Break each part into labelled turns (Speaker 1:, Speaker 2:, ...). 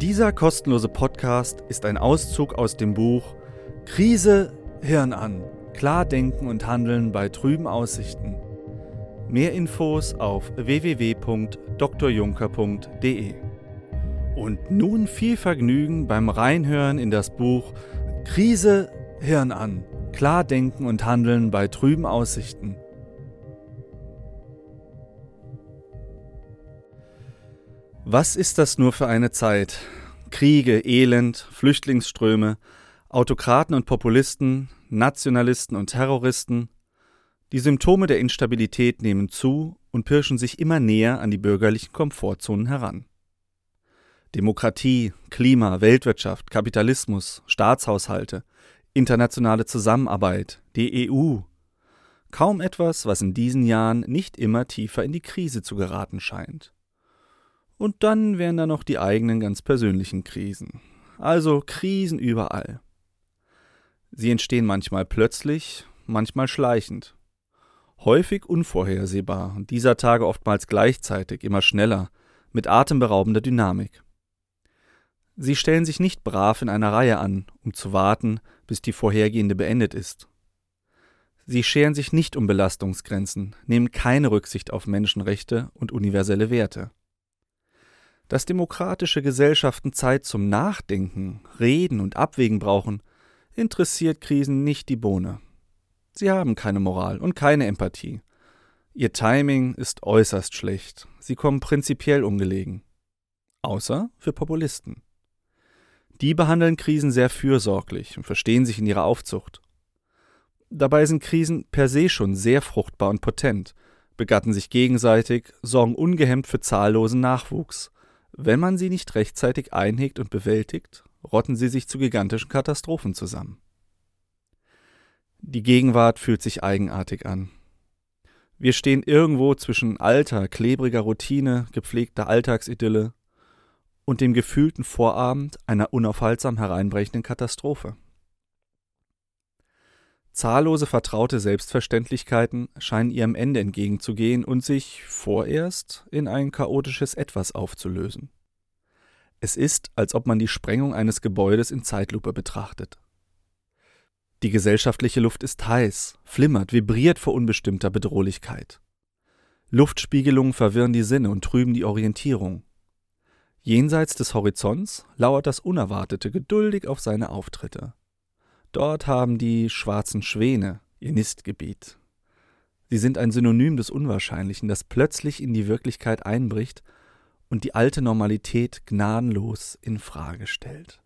Speaker 1: Dieser kostenlose Podcast ist ein Auszug aus dem Buch Krise Hirn an. Klar denken und handeln bei trüben Aussichten. Mehr Infos auf www.drjunker.de. Und nun viel Vergnügen beim Reinhören in das Buch Krise Hirn an. Klar denken und handeln bei trüben Aussichten. Was ist das nur für eine Zeit? Kriege, Elend, Flüchtlingsströme, Autokraten und Populisten, Nationalisten und Terroristen. Die Symptome der Instabilität nehmen zu und pirschen sich immer näher an die bürgerlichen Komfortzonen heran. Demokratie, Klima, Weltwirtschaft, Kapitalismus, Staatshaushalte, internationale Zusammenarbeit, die EU. Kaum etwas, was in diesen Jahren nicht immer tiefer in die Krise zu geraten scheint. Und dann wären da noch die eigenen ganz persönlichen Krisen. Also Krisen überall. Sie entstehen manchmal plötzlich, manchmal schleichend. Häufig unvorhersehbar und dieser Tage oftmals gleichzeitig, immer schneller, mit atemberaubender Dynamik. Sie stellen sich nicht brav in einer Reihe an, um zu warten, bis die vorhergehende beendet ist. Sie scheren sich nicht um Belastungsgrenzen, nehmen keine Rücksicht auf Menschenrechte und universelle Werte. Dass demokratische Gesellschaften Zeit zum Nachdenken, Reden und Abwägen brauchen, interessiert Krisen nicht die Bohne. Sie haben keine Moral und keine Empathie. Ihr Timing ist äußerst schlecht. Sie kommen prinzipiell ungelegen. Außer für Populisten. Die behandeln Krisen sehr fürsorglich und verstehen sich in ihrer Aufzucht. Dabei sind Krisen per se schon sehr fruchtbar und potent, begatten sich gegenseitig, sorgen ungehemmt für zahllosen Nachwuchs. Wenn man sie nicht rechtzeitig einhegt und bewältigt, rotten sie sich zu gigantischen Katastrophen zusammen. Die Gegenwart fühlt sich eigenartig an. Wir stehen irgendwo zwischen alter, klebriger Routine, gepflegter Alltagsidylle und dem gefühlten Vorabend einer unaufhaltsam hereinbrechenden Katastrophe. Zahllose vertraute Selbstverständlichkeiten scheinen ihrem Ende entgegenzugehen und sich vorerst in ein chaotisches Etwas aufzulösen. Es ist, als ob man die Sprengung eines Gebäudes in Zeitlupe betrachtet. Die gesellschaftliche Luft ist heiß, flimmert, vibriert vor unbestimmter Bedrohlichkeit. Luftspiegelungen verwirren die Sinne und trüben die Orientierung. Jenseits des Horizonts lauert das Unerwartete geduldig auf seine Auftritte. Dort haben die schwarzen Schwäne ihr Nistgebiet. Sie sind ein Synonym des Unwahrscheinlichen, das plötzlich in die Wirklichkeit einbricht und die alte Normalität gnadenlos in Frage stellt.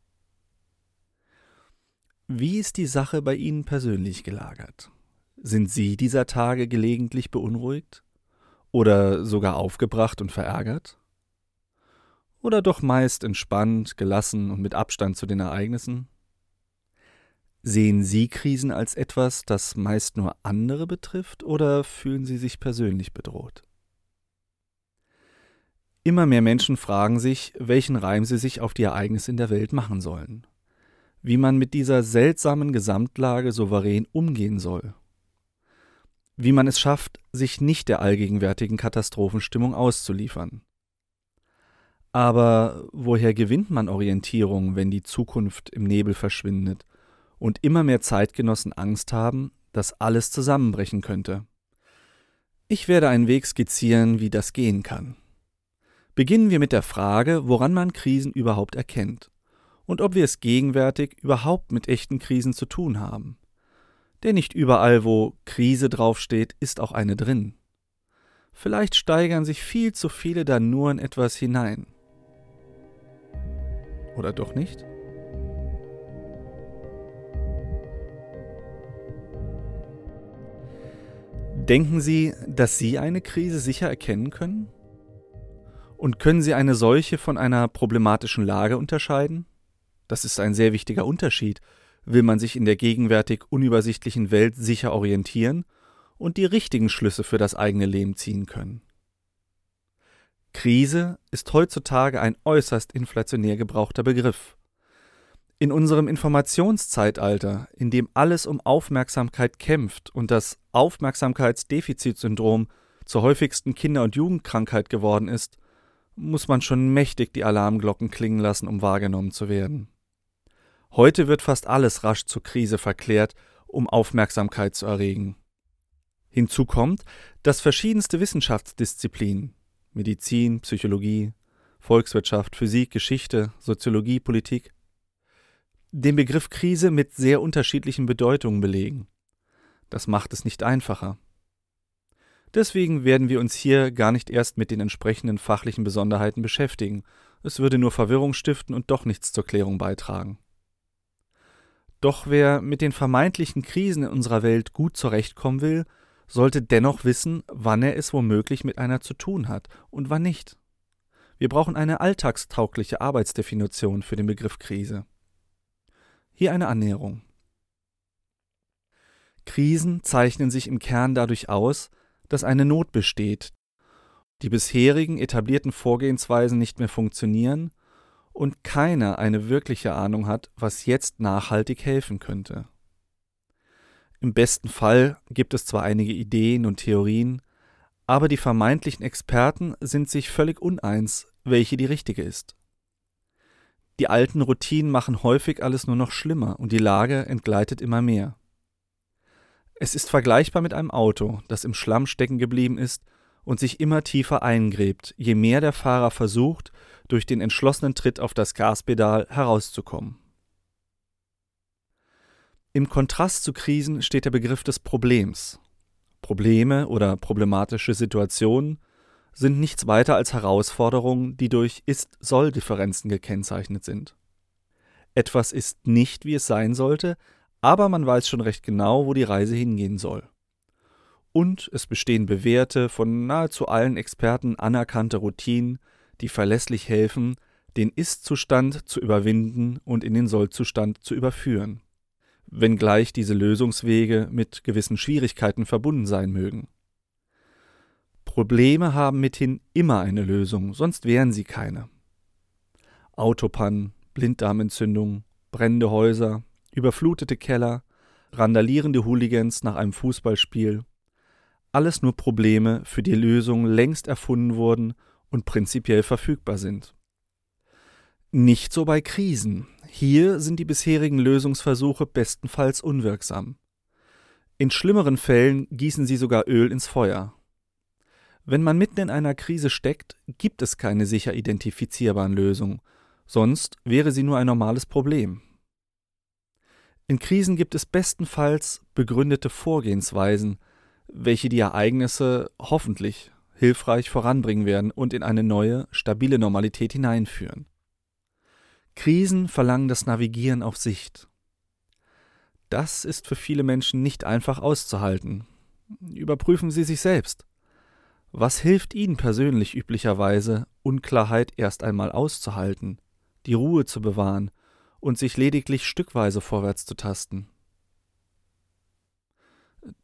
Speaker 1: Wie ist die Sache bei Ihnen persönlich gelagert? Sind Sie dieser Tage gelegentlich beunruhigt? Oder sogar aufgebracht und verärgert? Oder doch meist entspannt, gelassen und mit Abstand zu den Ereignissen? Sehen Sie Krisen als etwas, das meist nur andere betrifft, oder fühlen Sie sich persönlich bedroht? Immer mehr Menschen fragen sich, welchen Reim sie sich auf die Ereignisse in der Welt machen sollen. Wie man mit dieser seltsamen Gesamtlage souverän umgehen soll. Wie man es schafft, sich nicht der allgegenwärtigen Katastrophenstimmung auszuliefern. Aber woher gewinnt man Orientierung, wenn die Zukunft im Nebel verschwindet und immer mehr Zeitgenossen Angst haben, dass alles zusammenbrechen könnte? Ich werde einen Weg skizzieren, wie das gehen kann. Beginnen wir mit der Frage, woran man Krisen überhaupt erkennt und ob wir es gegenwärtig überhaupt mit echten Krisen zu tun haben. Denn nicht überall, wo Krise draufsteht, ist auch eine drin. Vielleicht steigern sich viel zu viele da nur in etwas hinein. Oder doch nicht? Denken Sie, dass Sie eine Krise sicher erkennen können? Und können Sie eine solche von einer problematischen Lage unterscheiden? Das ist ein sehr wichtiger Unterschied. Will man sich in der gegenwärtig unübersichtlichen Welt sicher orientieren und die richtigen Schlüsse für das eigene Leben ziehen können? Krise ist heutzutage ein äußerst inflationär gebrauchter Begriff. In unserem Informationszeitalter, in dem alles um Aufmerksamkeit kämpft und das Aufmerksamkeitsdefizitsyndrom zur häufigsten Kinder- und Jugendkrankheit geworden ist, muss man schon mächtig die Alarmglocken klingen lassen, um wahrgenommen zu werden. Heute wird fast alles rasch zur Krise verklärt, um Aufmerksamkeit zu erregen. Hinzu kommt, dass verschiedenste Wissenschaftsdisziplinen Medizin, Psychologie, Volkswirtschaft, Physik, Geschichte, Soziologie, Politik den Begriff Krise mit sehr unterschiedlichen Bedeutungen belegen. Das macht es nicht einfacher. Deswegen werden wir uns hier gar nicht erst mit den entsprechenden fachlichen Besonderheiten beschäftigen, es würde nur Verwirrung stiften und doch nichts zur Klärung beitragen. Doch wer mit den vermeintlichen Krisen in unserer Welt gut zurechtkommen will, sollte dennoch wissen, wann er es womöglich mit einer zu tun hat und wann nicht. Wir brauchen eine alltagstaugliche Arbeitsdefinition für den Begriff Krise. Hier eine Annäherung. Krisen zeichnen sich im Kern dadurch aus, dass eine Not besteht, die bisherigen etablierten Vorgehensweisen nicht mehr funktionieren und keiner eine wirkliche Ahnung hat, was jetzt nachhaltig helfen könnte. Im besten Fall gibt es zwar einige Ideen und Theorien, aber die vermeintlichen Experten sind sich völlig uneins, welche die richtige ist. Die alten Routinen machen häufig alles nur noch schlimmer und die Lage entgleitet immer mehr. Es ist vergleichbar mit einem Auto, das im Schlamm stecken geblieben ist und sich immer tiefer eingräbt, je mehr der Fahrer versucht, durch den entschlossenen Tritt auf das Gaspedal herauszukommen. Im Kontrast zu Krisen steht der Begriff des Problems. Probleme oder problematische Situationen sind nichts weiter als Herausforderungen, die durch Ist-Soll-Differenzen gekennzeichnet sind. Etwas ist nicht, wie es sein sollte, aber man weiß schon recht genau, wo die Reise hingehen soll. Und es bestehen bewährte, von nahezu allen Experten anerkannte Routinen, die verlässlich helfen, den Ist-Zustand zu überwinden und in den Soll-Zustand zu überführen, wenngleich diese Lösungswege mit gewissen Schwierigkeiten verbunden sein mögen. Probleme haben mithin immer eine Lösung, sonst wären sie keine. Autopannen, Blinddarmentzündungen, brennende Häuser, überflutete Keller, randalierende Hooligans nach einem Fußballspiel. Alles nur Probleme, für die Lösungen längst erfunden wurden und prinzipiell verfügbar sind. Nicht so bei Krisen. Hier sind die bisherigen Lösungsversuche bestenfalls unwirksam. In schlimmeren Fällen gießen sie sogar Öl ins Feuer. Wenn man mitten in einer Krise steckt, gibt es keine sicher identifizierbaren Lösungen, sonst wäre sie nur ein normales Problem. In Krisen gibt es bestenfalls begründete Vorgehensweisen, welche die Ereignisse hoffentlich hilfreich voranbringen werden und in eine neue, stabile Normalität hineinführen. Krisen verlangen das Navigieren auf Sicht. Das ist für viele Menschen nicht einfach auszuhalten. Überprüfen Sie sich selbst. Was hilft Ihnen persönlich üblicherweise, Unklarheit erst einmal auszuhalten, die Ruhe zu bewahren und sich lediglich stückweise vorwärts zu tasten.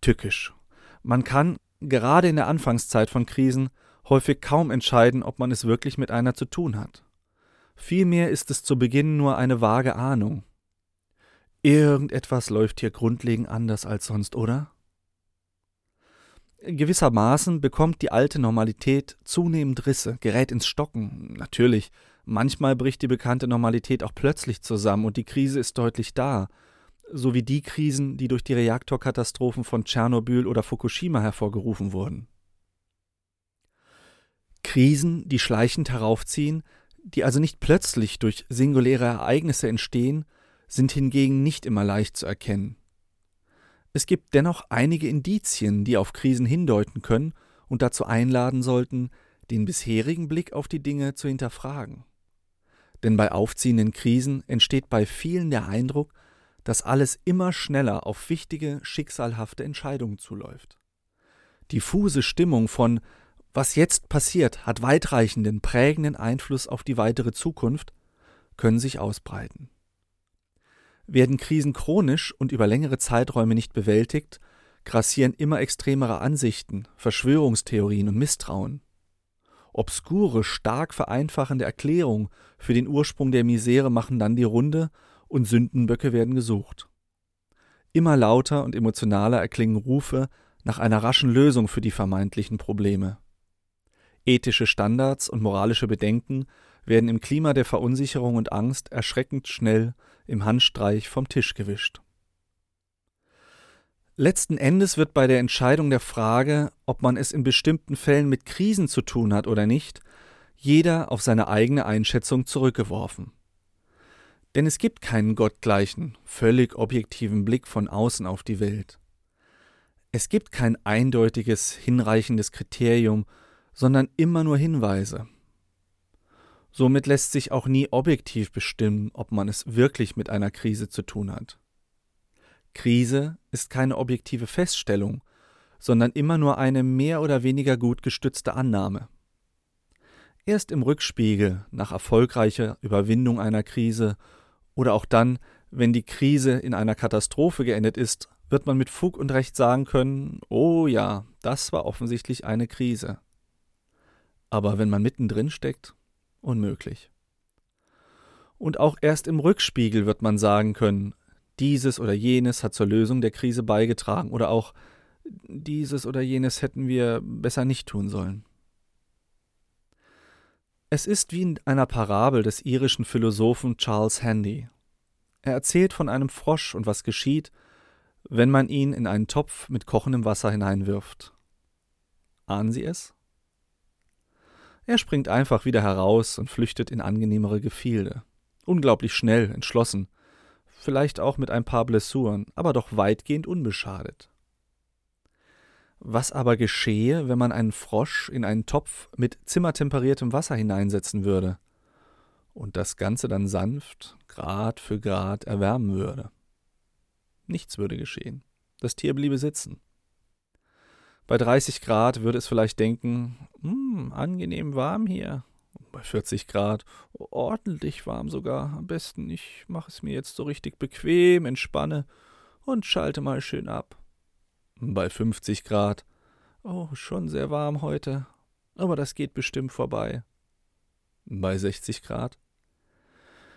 Speaker 1: Tückisch. Man kann, gerade in der Anfangszeit von Krisen, häufig kaum entscheiden, ob man es wirklich mit einer zu tun hat. Vielmehr ist es zu Beginn nur eine vage Ahnung. Irgendetwas läuft hier grundlegend anders als sonst, oder? Gewissermaßen bekommt die alte Normalität zunehmend Risse, gerät ins Stocken. Natürlich, manchmal bricht die bekannte Normalität auch plötzlich zusammen und die Krise ist deutlich da, so wie die Krisen, die durch die Reaktorkatastrophen von Tschernobyl oder Fukushima hervorgerufen wurden. Krisen, die schleichend heraufziehen, die also nicht plötzlich durch singuläre Ereignisse entstehen, sind hingegen nicht immer leicht zu erkennen. Es gibt dennoch einige Indizien, die auf Krisen hindeuten können und dazu einladen sollten, den bisherigen Blick auf die Dinge zu hinterfragen. Denn bei aufziehenden Krisen entsteht bei vielen der Eindruck, dass alles immer schneller auf wichtige, schicksalhafte Entscheidungen zuläuft. Diffuse Stimmung von was jetzt passiert, hat weitreichenden, prägenden Einfluss auf die weitere Zukunft, können sich ausbreiten. Werden Krisen chronisch und über längere Zeiträume nicht bewältigt, grassieren immer extremere Ansichten, Verschwörungstheorien und Misstrauen. Obskure, stark vereinfachende Erklärungen für den Ursprung der Misere machen dann die Runde und Sündenböcke werden gesucht. Immer lauter und emotionaler erklingen Rufe nach einer raschen Lösung für die vermeintlichen Probleme. Ethische Standards und moralische Bedenken werden im Klima der Verunsicherung und Angst erschreckend schnell im Handstreich vom Tisch gewischt. Letzten Endes wird bei der Entscheidung der Frage, ob man es in bestimmten Fällen mit Krisen zu tun hat oder nicht, jeder auf seine eigene Einschätzung zurückgeworfen. Denn es gibt keinen gottgleichen, völlig objektiven Blick von außen auf die Welt. Es gibt kein eindeutiges, hinreichendes Kriterium, sondern immer nur Hinweise. Somit lässt sich auch nie objektiv bestimmen, ob man es wirklich mit einer Krise zu tun hat. Krise ist keine objektive Feststellung, sondern immer nur eine mehr oder weniger gut gestützte Annahme. Erst im Rückspiegel nach erfolgreicher Überwindung einer Krise oder auch dann, wenn die Krise in einer Katastrophe geendet ist, wird man mit Fug und Recht sagen können, oh ja, das war offensichtlich eine Krise. Aber wenn man mittendrin steckt, unmöglich. Und auch erst im Rückspiegel wird man sagen können, dieses oder jenes hat zur Lösung der Krise beigetragen oder auch dieses oder jenes hätten wir besser nicht tun sollen. Es ist wie in einer Parabel des irischen Philosophen Charles Handy. Er erzählt von einem Frosch und was geschieht, wenn man ihn in einen Topf mit kochendem Wasser hineinwirft. Ahnen Sie es? Er springt einfach wieder heraus und flüchtet in angenehmere Gefilde. Unglaublich schnell, entschlossen, vielleicht auch mit ein paar Blessuren, aber doch weitgehend unbeschadet. Was aber geschehe, wenn man einen Frosch in einen Topf mit zimmertemperiertem Wasser hineinsetzen würde und das Ganze dann sanft, Grad für Grad erwärmen würde? Nichts würde geschehen. Das Tier bliebe sitzen. Bei 30 Grad würde es vielleicht denken, hm, angenehm warm hier. Bei 40 Grad ordentlich warm sogar. Am besten, ich mache es mir jetzt so richtig bequem, entspanne und schalte mal schön ab. Bei 50 Grad, oh, schon sehr warm heute, aber das geht bestimmt vorbei. Bei 60 Grad,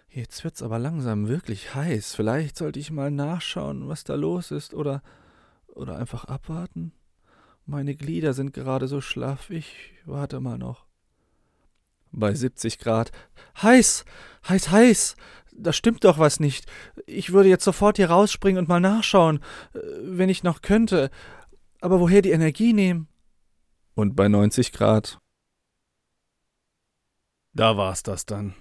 Speaker 1: jetzt wird's aber langsam wirklich heiß. Vielleicht sollte ich mal nachschauen, was da los ist, oder oder einfach abwarten. Meine Glieder sind gerade so schlaff, ich warte mal noch. Bei 70 Grad. Heiß, heiß, heiß. Da stimmt doch was nicht. Ich würde jetzt sofort hier rausspringen und mal nachschauen, äh, wenn ich noch könnte. Aber woher die Energie nehmen? Und bei 90 Grad. Da war's das dann.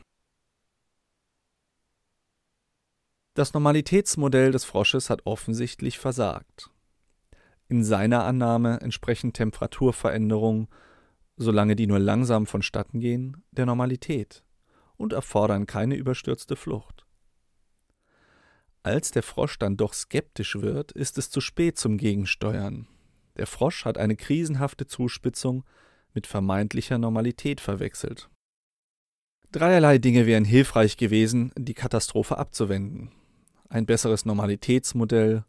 Speaker 1: Das Normalitätsmodell des Frosches hat offensichtlich versagt in seiner Annahme entsprechen Temperaturveränderungen, solange die nur langsam vonstatten gehen, der Normalität und erfordern keine überstürzte Flucht. Als der Frosch dann doch skeptisch wird, ist es zu spät zum Gegensteuern. Der Frosch hat eine krisenhafte Zuspitzung mit vermeintlicher Normalität verwechselt. Dreierlei Dinge wären hilfreich gewesen, die Katastrophe abzuwenden. Ein besseres Normalitätsmodell,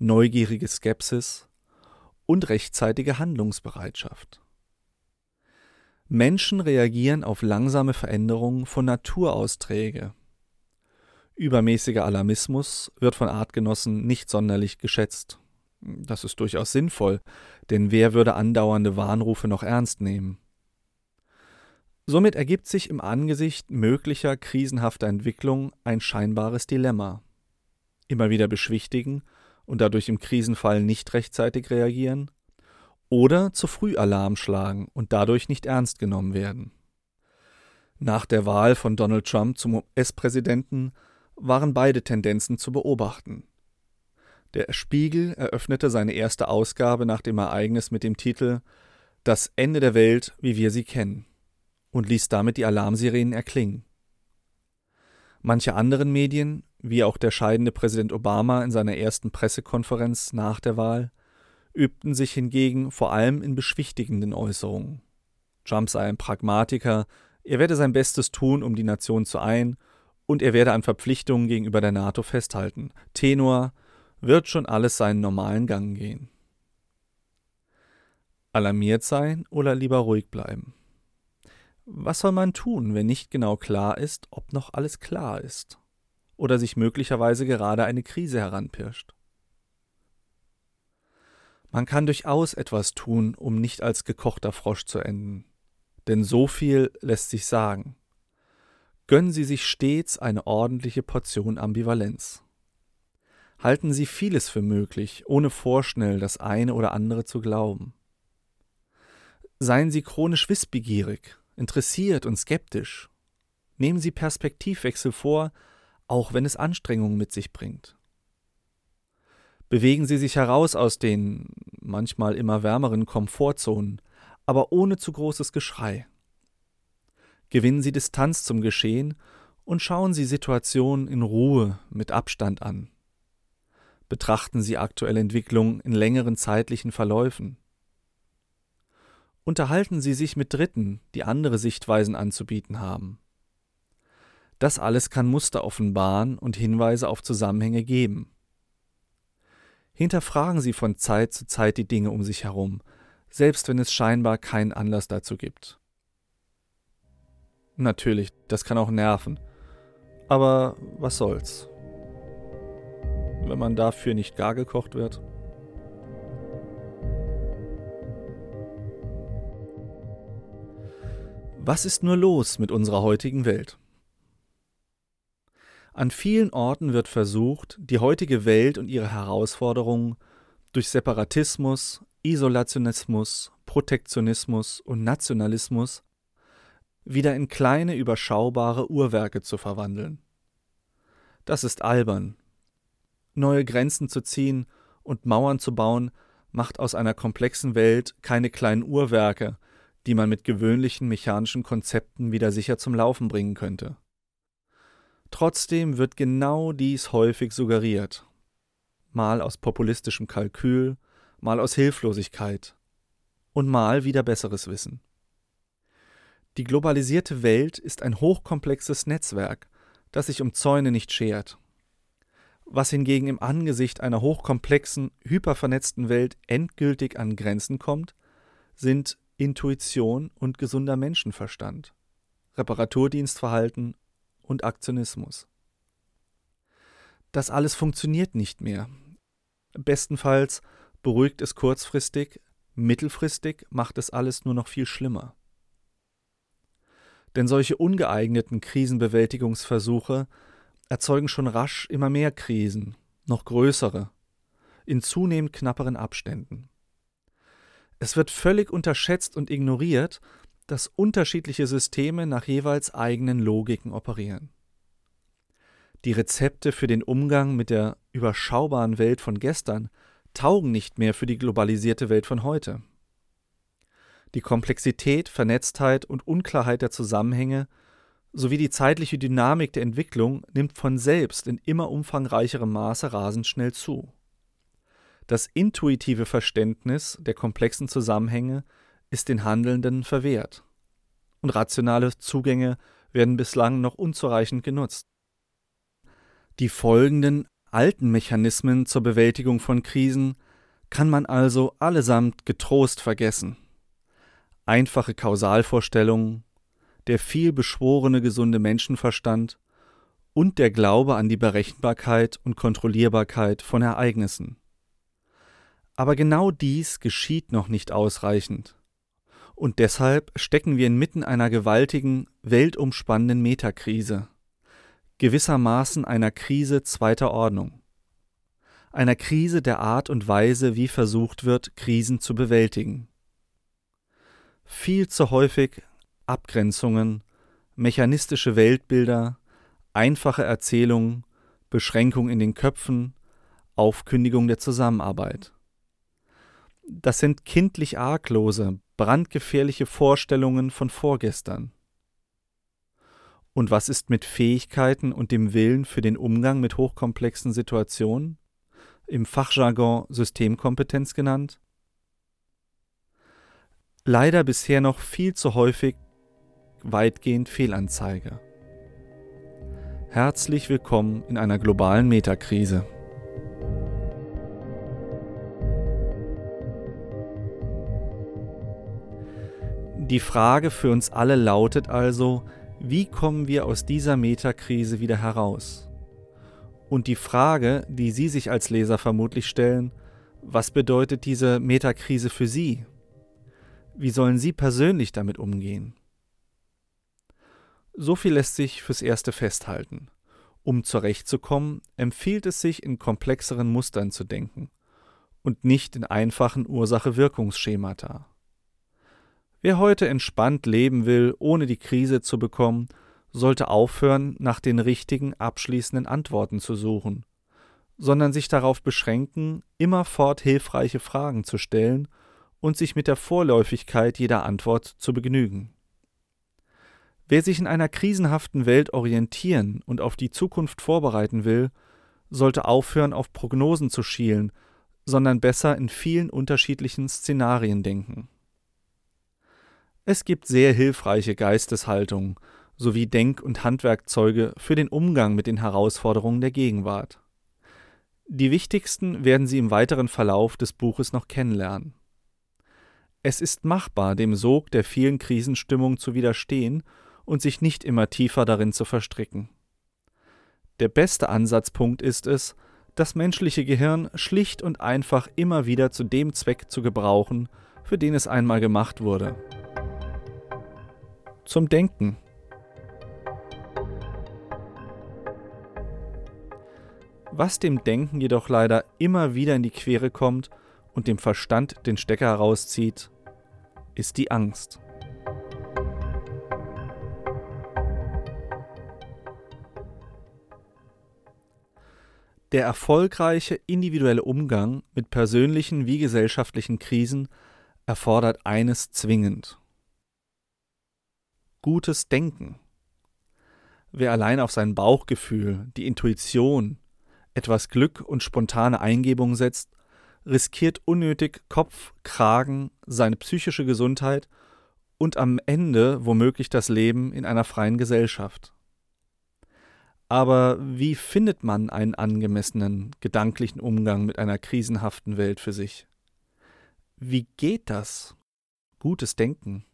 Speaker 1: neugierige Skepsis und rechtzeitige Handlungsbereitschaft. Menschen reagieren auf langsame Veränderungen von Natur aus träge. Übermäßiger Alarmismus wird von Artgenossen nicht sonderlich geschätzt. Das ist durchaus sinnvoll, denn wer würde andauernde Warnrufe noch ernst nehmen? Somit ergibt sich im Angesicht möglicher krisenhafter Entwicklung ein scheinbares Dilemma. Immer wieder beschwichtigen und dadurch im Krisenfall nicht rechtzeitig reagieren oder zu früh Alarm schlagen und dadurch nicht ernst genommen werden. Nach der Wahl von Donald Trump zum US-Präsidenten waren beide Tendenzen zu beobachten. Der Spiegel eröffnete seine erste Ausgabe nach dem Ereignis mit dem Titel Das Ende der Welt, wie wir sie kennen und ließ damit die Alarmsirenen erklingen. Manche anderen Medien, wie auch der scheidende Präsident Obama in seiner ersten Pressekonferenz nach der Wahl, übten sich hingegen vor allem in beschwichtigenden Äußerungen. Trump sei ein Pragmatiker, er werde sein Bestes tun, um die Nation zu ein, und er werde an Verpflichtungen gegenüber der NATO festhalten. Tenor wird schon alles seinen normalen Gang gehen. Alarmiert sein oder lieber ruhig bleiben? Was soll man tun, wenn nicht genau klar ist, ob noch alles klar ist? Oder sich möglicherweise gerade eine Krise heranpirscht? Man kann durchaus etwas tun, um nicht als gekochter Frosch zu enden. denn so viel lässt sich sagen. Gönnen Sie sich stets eine ordentliche Portion Ambivalenz. Halten Sie vieles für möglich, ohne vorschnell das eine oder andere zu glauben. Seien Sie chronisch wissbegierig, interessiert und skeptisch. Nehmen Sie Perspektivwechsel vor, auch wenn es Anstrengungen mit sich bringt. Bewegen Sie sich heraus aus den manchmal immer wärmeren Komfortzonen, aber ohne zu großes Geschrei. Gewinnen Sie Distanz zum Geschehen und schauen Sie Situationen in Ruhe mit Abstand an. Betrachten Sie aktuelle Entwicklungen in längeren zeitlichen Verläufen. Unterhalten Sie sich mit Dritten, die andere Sichtweisen anzubieten haben. Das alles kann Muster offenbaren und Hinweise auf Zusammenhänge geben. Hinterfragen Sie von Zeit zu Zeit die Dinge um sich herum, selbst wenn es scheinbar keinen Anlass dazu gibt. Natürlich, das kann auch nerven. Aber was soll's? Wenn man dafür nicht gar gekocht wird. Was ist nur los mit unserer heutigen Welt? An vielen Orten wird versucht, die heutige Welt und ihre Herausforderungen durch Separatismus, Isolationismus, Protektionismus und Nationalismus wieder in kleine, überschaubare Uhrwerke zu verwandeln. Das ist albern. Neue Grenzen zu ziehen und Mauern zu bauen, macht aus einer komplexen Welt keine kleinen Uhrwerke, die man mit gewöhnlichen mechanischen Konzepten wieder sicher zum Laufen bringen könnte. Trotzdem wird genau dies häufig suggeriert, mal aus populistischem Kalkül, mal aus Hilflosigkeit und mal wieder besseres Wissen. Die globalisierte Welt ist ein hochkomplexes Netzwerk, das sich um Zäune nicht schert. Was hingegen im Angesicht einer hochkomplexen, hypervernetzten Welt endgültig an Grenzen kommt, sind Intuition und gesunder Menschenverstand, Reparaturdienstverhalten und Aktionismus. Das alles funktioniert nicht mehr. Bestenfalls beruhigt es kurzfristig, mittelfristig macht es alles nur noch viel schlimmer. Denn solche ungeeigneten Krisenbewältigungsversuche erzeugen schon rasch immer mehr Krisen, noch größere, in zunehmend knapperen Abständen. Es wird völlig unterschätzt und ignoriert, dass unterschiedliche Systeme nach jeweils eigenen Logiken operieren. Die Rezepte für den Umgang mit der überschaubaren Welt von gestern taugen nicht mehr für die globalisierte Welt von heute. Die Komplexität, Vernetztheit und Unklarheit der Zusammenhänge sowie die zeitliche Dynamik der Entwicklung nimmt von selbst in immer umfangreicherem Maße rasend schnell zu. Das intuitive Verständnis der komplexen Zusammenhänge ist den Handelnden verwehrt. Und rationale Zugänge werden bislang noch unzureichend genutzt. Die folgenden alten Mechanismen zur Bewältigung von Krisen kann man also allesamt getrost vergessen einfache Kausalvorstellungen, der viel beschworene gesunde Menschenverstand und der Glaube an die Berechenbarkeit und Kontrollierbarkeit von Ereignissen. Aber genau dies geschieht noch nicht ausreichend. Und deshalb stecken wir inmitten einer gewaltigen, weltumspannenden Metakrise, gewissermaßen einer Krise zweiter Ordnung, einer Krise der Art und Weise, wie versucht wird, Krisen zu bewältigen viel zu häufig Abgrenzungen, mechanistische Weltbilder, einfache Erzählungen, Beschränkung in den Köpfen, Aufkündigung der Zusammenarbeit. Das sind kindlich arglose, brandgefährliche Vorstellungen von vorgestern. Und was ist mit Fähigkeiten und dem Willen für den Umgang mit hochkomplexen Situationen, im Fachjargon Systemkompetenz genannt? leider bisher noch viel zu häufig weitgehend Fehlanzeige. Herzlich willkommen in einer globalen Metakrise. Die Frage für uns alle lautet also, wie kommen wir aus dieser Metakrise wieder heraus? Und die Frage, die Sie sich als Leser vermutlich stellen, was bedeutet diese Metakrise für Sie? Wie sollen Sie persönlich damit umgehen? So viel lässt sich fürs Erste festhalten. Um zurechtzukommen, empfiehlt es sich, in komplexeren Mustern zu denken und nicht in einfachen Ursache-Wirkungsschemata. Wer heute entspannt leben will, ohne die Krise zu bekommen, sollte aufhören, nach den richtigen abschließenden Antworten zu suchen, sondern sich darauf beschränken, immerfort hilfreiche Fragen zu stellen und sich mit der Vorläufigkeit jeder Antwort zu begnügen. Wer sich in einer krisenhaften Welt orientieren und auf die Zukunft vorbereiten will, sollte aufhören, auf Prognosen zu schielen, sondern besser in vielen unterschiedlichen Szenarien denken. Es gibt sehr hilfreiche Geisteshaltungen sowie Denk- und Handwerkzeuge für den Umgang mit den Herausforderungen der Gegenwart. Die wichtigsten werden Sie im weiteren Verlauf des Buches noch kennenlernen. Es ist machbar, dem Sog der vielen Krisenstimmungen zu widerstehen und sich nicht immer tiefer darin zu verstricken. Der beste Ansatzpunkt ist es, das menschliche Gehirn schlicht und einfach immer wieder zu dem Zweck zu gebrauchen, für den es einmal gemacht wurde. Zum Denken. Was dem Denken jedoch leider immer wieder in die Quere kommt und dem Verstand den Stecker herauszieht, ist die Angst. Der erfolgreiche individuelle Umgang mit persönlichen wie gesellschaftlichen Krisen erfordert eines zwingend. Gutes Denken. Wer allein auf sein Bauchgefühl, die Intuition, etwas Glück und spontane Eingebung setzt, riskiert unnötig Kopf, Kragen, seine psychische Gesundheit und am Ende womöglich das Leben in einer freien Gesellschaft. Aber wie findet man einen angemessenen gedanklichen Umgang mit einer krisenhaften Welt für sich? Wie geht das? Gutes Denken.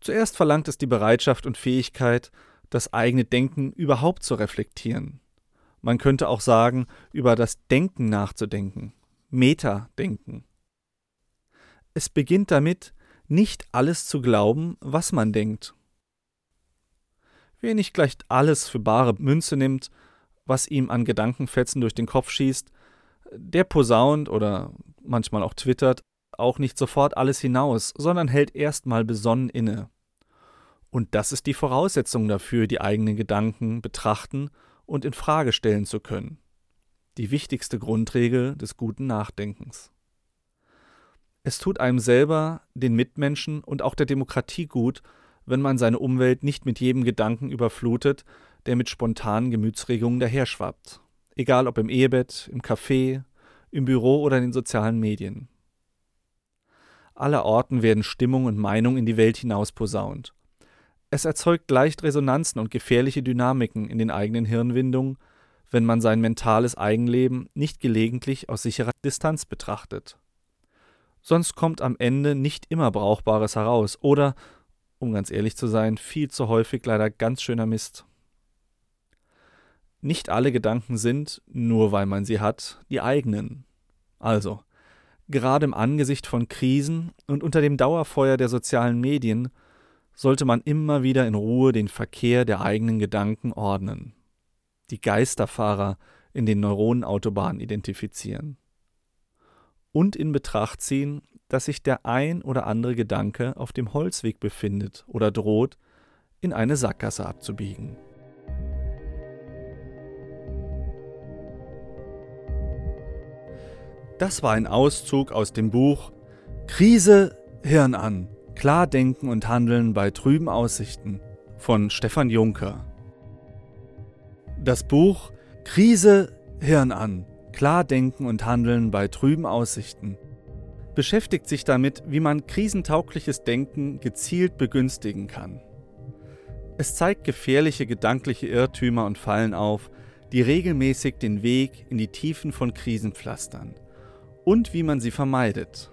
Speaker 1: Zuerst verlangt es die Bereitschaft und Fähigkeit, das eigene Denken überhaupt zu reflektieren. Man könnte auch sagen, über das Denken nachzudenken, Meta-Denken. Es beginnt damit, nicht alles zu glauben, was man denkt Wer nicht gleich alles für bare Münze nimmt, was ihm an Gedankenfetzen durch den Kopf schießt, der posaunt oder manchmal auch twittert auch nicht sofort alles hinaus, sondern hält erstmal besonnen inne. Und das ist die Voraussetzung dafür, die eigenen Gedanken betrachten und in Frage stellen zu können. Die wichtigste Grundregel des guten Nachdenkens. Es tut einem selber, den Mitmenschen und auch der Demokratie gut, wenn man seine Umwelt nicht mit jedem Gedanken überflutet, der mit spontanen Gemütsregungen daherschwappt. Egal ob im Ehebett, im Café, im Büro oder in den sozialen Medien. Aller Orten werden Stimmung und Meinung in die Welt hinaus posaunt. Es erzeugt leicht Resonanzen und gefährliche Dynamiken in den eigenen Hirnwindungen, wenn man sein mentales Eigenleben nicht gelegentlich aus sicherer Distanz betrachtet. Sonst kommt am Ende nicht immer Brauchbares heraus oder um ganz ehrlich zu sein, viel zu häufig leider ganz schöner Mist. Nicht alle Gedanken sind, nur weil man sie hat, die eigenen. Also, gerade im Angesicht von Krisen und unter dem Dauerfeuer der sozialen Medien sollte man immer wieder in Ruhe den Verkehr der eigenen Gedanken ordnen, die Geisterfahrer in den Neuronenautobahnen identifizieren und in Betracht ziehen, dass sich der ein oder andere Gedanke auf dem Holzweg befindet oder droht, in eine Sackgasse abzubiegen. Das war ein Auszug aus dem Buch Krise Hirn an. Klar denken und handeln bei trüben Aussichten von Stefan Juncker. Das Buch Krise Hirn an. Klar denken und handeln bei trüben Aussichten beschäftigt sich damit, wie man krisentaugliches Denken gezielt begünstigen kann. Es zeigt gefährliche gedankliche Irrtümer und Fallen auf, die regelmäßig den Weg in die Tiefen von Krisen pflastern und wie man sie vermeidet.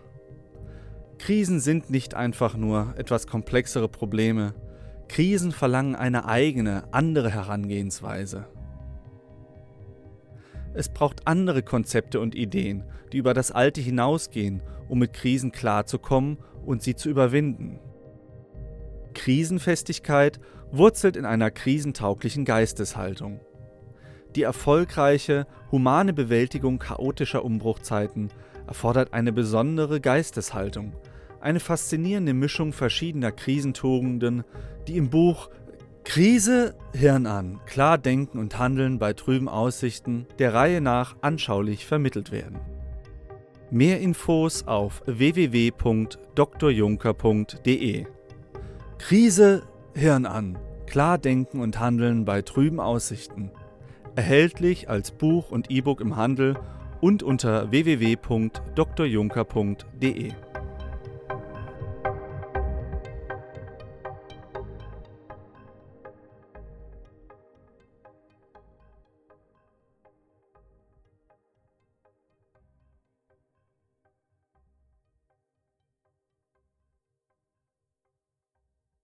Speaker 1: Krisen sind nicht einfach nur etwas komplexere Probleme, Krisen verlangen eine eigene, andere Herangehensweise. Es braucht andere Konzepte und Ideen, die über das Alte hinausgehen, um mit Krisen klarzukommen und sie zu überwinden. Krisenfestigkeit wurzelt in einer krisentauglichen Geisteshaltung. Die erfolgreiche, humane Bewältigung chaotischer Umbruchzeiten erfordert eine besondere Geisteshaltung, eine faszinierende Mischung verschiedener Krisentugenden, die im Buch Krise, Hirn an, klar denken und handeln bei trüben Aussichten der Reihe nach anschaulich vermittelt werden. Mehr Infos auf www.drjunker.de. Krise, Hirn an, klar denken und handeln bei trüben Aussichten. Erhältlich als Buch und E-Book im Handel und unter www.drjunker.de.